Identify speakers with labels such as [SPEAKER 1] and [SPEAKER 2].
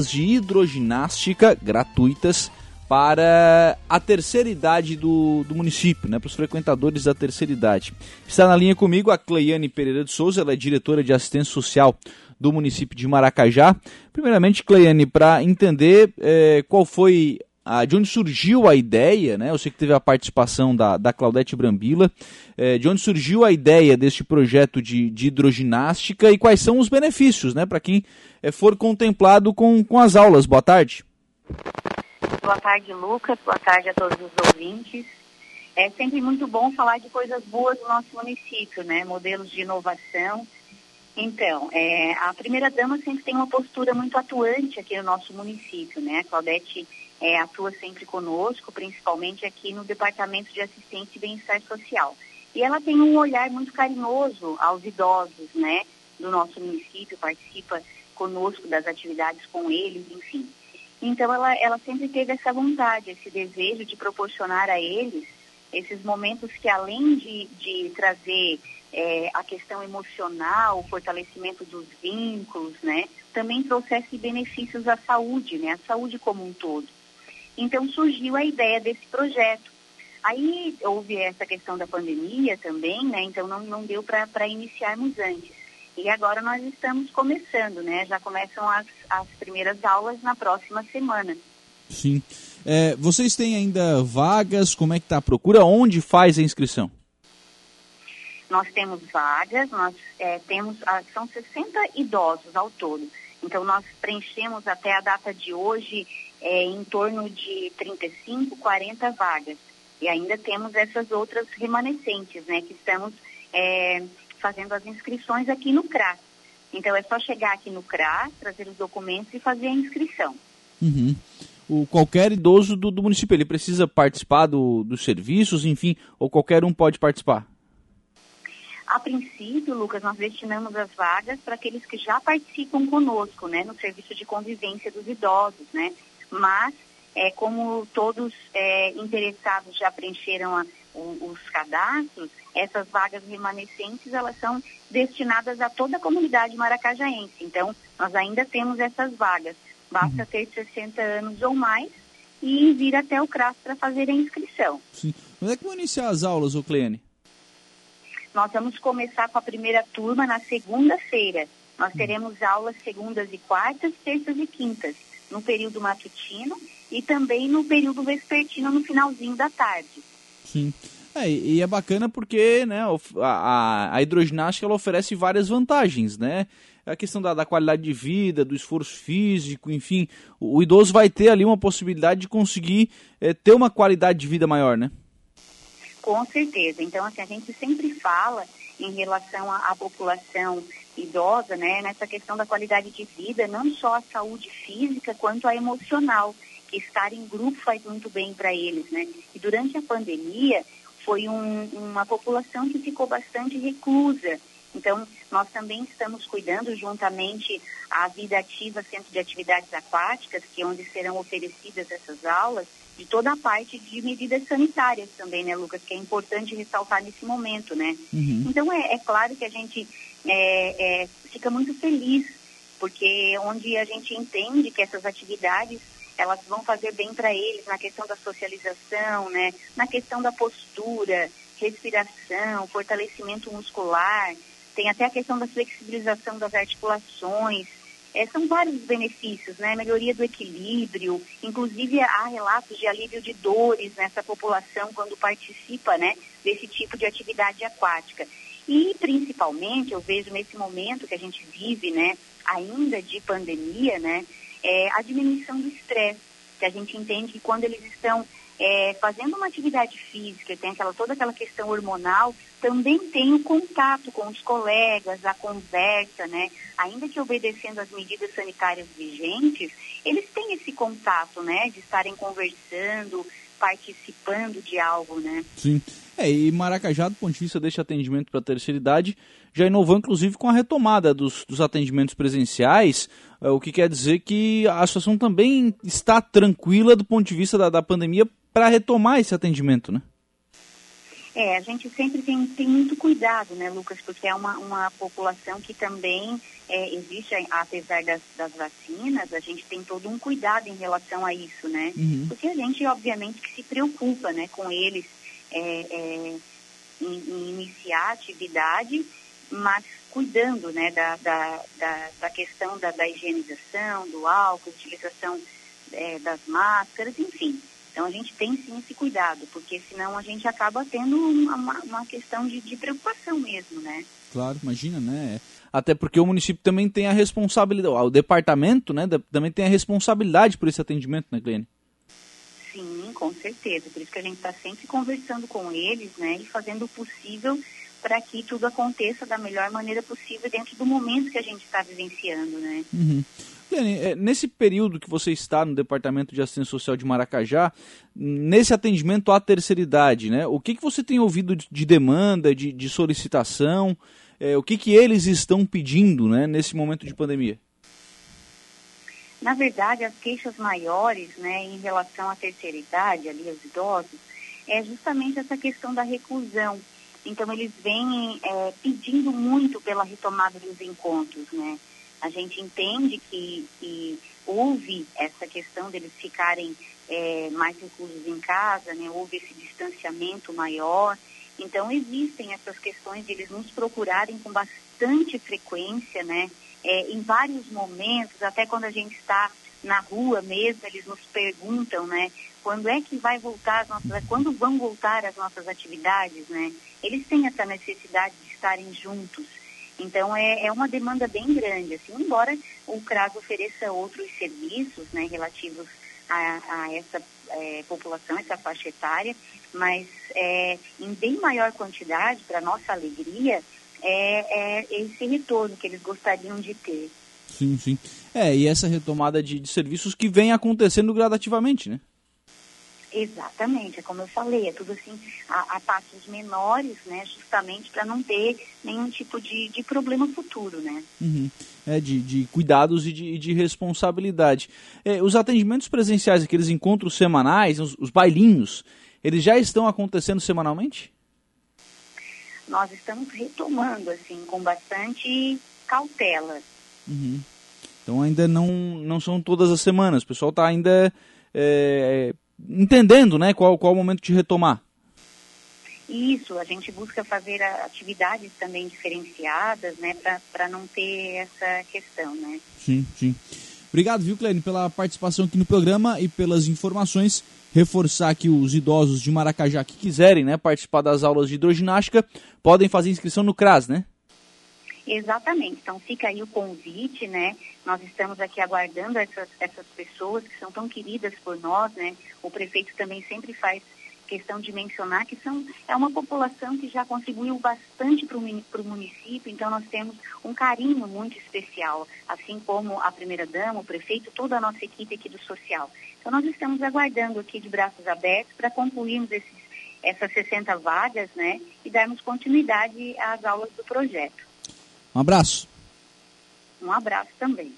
[SPEAKER 1] de hidroginástica gratuitas para a terceira idade do, do município, né, para os frequentadores da terceira idade. Está na linha comigo a Cleiane Pereira de Souza, ela é diretora de assistência social do município de Maracajá. Primeiramente, Cleiane, para entender é, qual foi a, de onde surgiu a ideia, né? Eu sei que teve a participação da, da Claudete Brambila, é, de onde surgiu a ideia deste projeto de, de hidroginástica e quais são os benefícios, né? Para quem é, for contemplado com, com as aulas. Boa tarde.
[SPEAKER 2] Boa tarde, Lucas. Boa tarde a todos os ouvintes. É sempre muito bom falar de coisas boas do nosso município, né? Modelos de inovação. Então, é, a primeira dama sempre tem uma postura muito atuante aqui no nosso município, né? A Claudete é, atua sempre conosco, principalmente aqui no Departamento de Assistência e Bem-Estar Social. E ela tem um olhar muito carinhoso aos idosos, né, do nosso município, participa conosco das atividades com eles, enfim. Então ela, ela sempre teve essa vontade, esse desejo de proporcionar a eles esses momentos que além de, de trazer é, a questão emocional, o fortalecimento dos vínculos, né, também trouxesse benefícios à saúde, né, à saúde como um todo. Então surgiu a ideia desse projeto. Aí houve essa questão da pandemia também, né? Então não, não deu para iniciarmos antes. E agora nós estamos começando, né? Já começam as, as primeiras aulas na próxima semana.
[SPEAKER 1] Sim. É, vocês têm ainda vagas? Como é que está a procura? Onde faz a inscrição?
[SPEAKER 2] Nós temos vagas, nós é, temos, ah, são 60 idosos ao todo. Então nós preenchemos até a data de hoje é, em torno de 35, 40 vagas. E ainda temos essas outras remanescentes, né, que estamos é, fazendo as inscrições aqui no CRAS. Então é só chegar aqui no CRAS, trazer os documentos e fazer a inscrição.
[SPEAKER 1] Uhum. O, qualquer idoso do, do município, ele precisa participar do, dos serviços, enfim, ou qualquer um pode participar?
[SPEAKER 2] A princípio, Lucas, nós destinamos as vagas para aqueles que já participam conosco, né, no serviço de convivência dos idosos, né, mas é, como todos é, interessados já preencheram a, o, os cadastros, essas vagas remanescentes elas são destinadas a toda a comunidade maracajaense. Então, nós ainda temos essas vagas. Basta uhum. ter 60 anos ou mais e vir até o CRAS para fazer a inscrição.
[SPEAKER 1] Sim. Quando é que vão iniciar as aulas, Ocleane?
[SPEAKER 2] Nós vamos começar com a primeira turma na segunda-feira. Nós teremos aulas segundas e quartas, terças e quintas no período matutino e também no período vespertino no finalzinho da tarde.
[SPEAKER 1] Sim. É, e é bacana porque né, a, a hidroginástica ela oferece várias vantagens, né? A questão da, da, qualidade de vida, do esforço físico, enfim, o, o idoso vai ter ali uma possibilidade de conseguir é, ter uma qualidade de vida maior, né?
[SPEAKER 2] Com certeza. Então, assim, a gente sempre fala em relação à, população idosa, né, nessa questão da qualidade de vida, não só a saúde física quanto a emocional, que estar em grupo faz muito bem para eles, né? E durante a pandemia foi um, uma população que ficou bastante reclusa. Então, nós também estamos cuidando juntamente a Vida Ativa Centro de Atividades Aquáticas, que é onde serão oferecidas essas aulas, de toda a parte de medidas sanitárias também, né, Lucas, que é importante ressaltar nesse momento, né? Uhum. Então, é, é claro que a gente é, é, fica muito feliz, porque onde a gente entende que essas atividades elas vão fazer bem para eles na questão da socialização, né, na questão da postura, respiração, fortalecimento muscular, tem até a questão da flexibilização das articulações, é, são vários benefícios, né? Melhoria do equilíbrio, inclusive há relatos de alívio de dores nessa população quando participa, né, desse tipo de atividade aquática. E, principalmente, eu vejo nesse momento que a gente vive, né, ainda de pandemia, né, é, a diminuição do estresse, que a gente entende que quando eles estão é, fazendo uma atividade física, tem aquela, toda aquela questão hormonal, também tem o contato com os colegas, a conversa, né? Ainda que obedecendo às medidas sanitárias vigentes, eles têm esse contato, né? De estarem conversando, participando de algo, né?
[SPEAKER 1] Sim. É, e Maracajá, do ponto de vista deste atendimento para a terceira idade, já inovou inclusive com a retomada dos, dos atendimentos presenciais, é, o que quer dizer que a situação também está tranquila do ponto de vista da, da pandemia para retomar esse atendimento, né?
[SPEAKER 2] É, a gente sempre tem, tem muito cuidado, né, Lucas, porque é uma, uma população que também é, existe, apesar das, das, vacinas, a gente tem todo um cuidado em relação a isso, né? Uhum. Porque a gente, obviamente, que se preocupa, né, com eles é, é, em, em, iniciar a atividade, mas cuidando, né, da, da, da, da questão da, da, higienização, do álcool, utilização é, das máscaras, enfim. Então a gente tem sim esse cuidado, porque senão a gente acaba tendo uma, uma questão de, de, preocupação mesmo, né?
[SPEAKER 1] Claro, imagina, né? Até porque o município também tem a responsabilidade, o departamento, né, também tem a responsabilidade por esse atendimento, né, Glenn?
[SPEAKER 2] Sim, com certeza. Por isso que a gente está sempre conversando com eles, né, e fazendo o possível para que tudo aconteça da melhor maneira possível dentro do momento que a gente está vivenciando, né?
[SPEAKER 1] Uhum. É, nesse período que você está no Departamento de Assistência Social de Maracajá, nesse atendimento à terceira idade, né, o que, que você tem ouvido de demanda, de, de solicitação, é, o que, que eles estão pedindo né, nesse momento de pandemia?
[SPEAKER 2] Na verdade, as queixas maiores né, em relação à terceira idade, ali aos idosos, é justamente essa questão da reclusão. Então, eles vêm é, pedindo muito pela retomada dos encontros, né? A gente entende que, que houve essa questão deles ficarem é, mais reclusos em casa, né? houve esse distanciamento maior. Então, existem essas questões de eles nos procurarem com bastante frequência, né? É, em vários momentos, até quando a gente está na rua mesmo, eles nos perguntam, né? Quando é que vai voltar as nossas, quando vão voltar as nossas atividades, né? Eles têm essa necessidade de estarem juntos. Então, é, é uma demanda bem grande, assim, embora o CRAS ofereça outros serviços né, relativos a, a essa é, população, essa faixa etária, mas é, em bem maior quantidade, para nossa alegria, é, é, esse retorno que eles gostariam de ter.
[SPEAKER 1] Sim, sim. É, e essa retomada de, de serviços que vem acontecendo gradativamente, né?
[SPEAKER 2] Exatamente, é como eu falei, é tudo assim a, a passos menores, né, justamente para não ter nenhum tipo de, de problema futuro, né.
[SPEAKER 1] Uhum. É, de, de cuidados e de, de responsabilidade. É, os atendimentos presenciais, aqueles encontros semanais, os, os bailinhos, eles já estão acontecendo semanalmente?
[SPEAKER 2] Nós estamos retomando, assim, com bastante cautela.
[SPEAKER 1] Uhum. Então ainda não, não são todas as semanas, o pessoal está ainda... É, entendendo né, qual, qual o momento de retomar.
[SPEAKER 2] Isso, a gente busca fazer atividades também diferenciadas, né, para não ter essa questão, né?
[SPEAKER 1] Sim, sim. Obrigado, viu, Clênio, pela participação aqui no programa e pelas informações. Reforçar que os idosos de Maracajá que quiserem né, participar das aulas de hidroginástica podem fazer inscrição no CRAS, né?
[SPEAKER 2] Exatamente. Então fica aí o convite, né? Nós estamos aqui aguardando essas, essas pessoas que são tão queridas por nós, né? O prefeito também sempre faz questão de mencionar que são, é uma população que já contribuiu bastante para o município, então nós temos um carinho muito especial, assim como a primeira-dama, o prefeito, toda a nossa equipe aqui do social. Então nós estamos aguardando aqui de braços abertos para concluirmos esses, essas 60 vagas, né, e darmos continuidade às aulas do projeto.
[SPEAKER 1] Um abraço.
[SPEAKER 2] Um abraço também.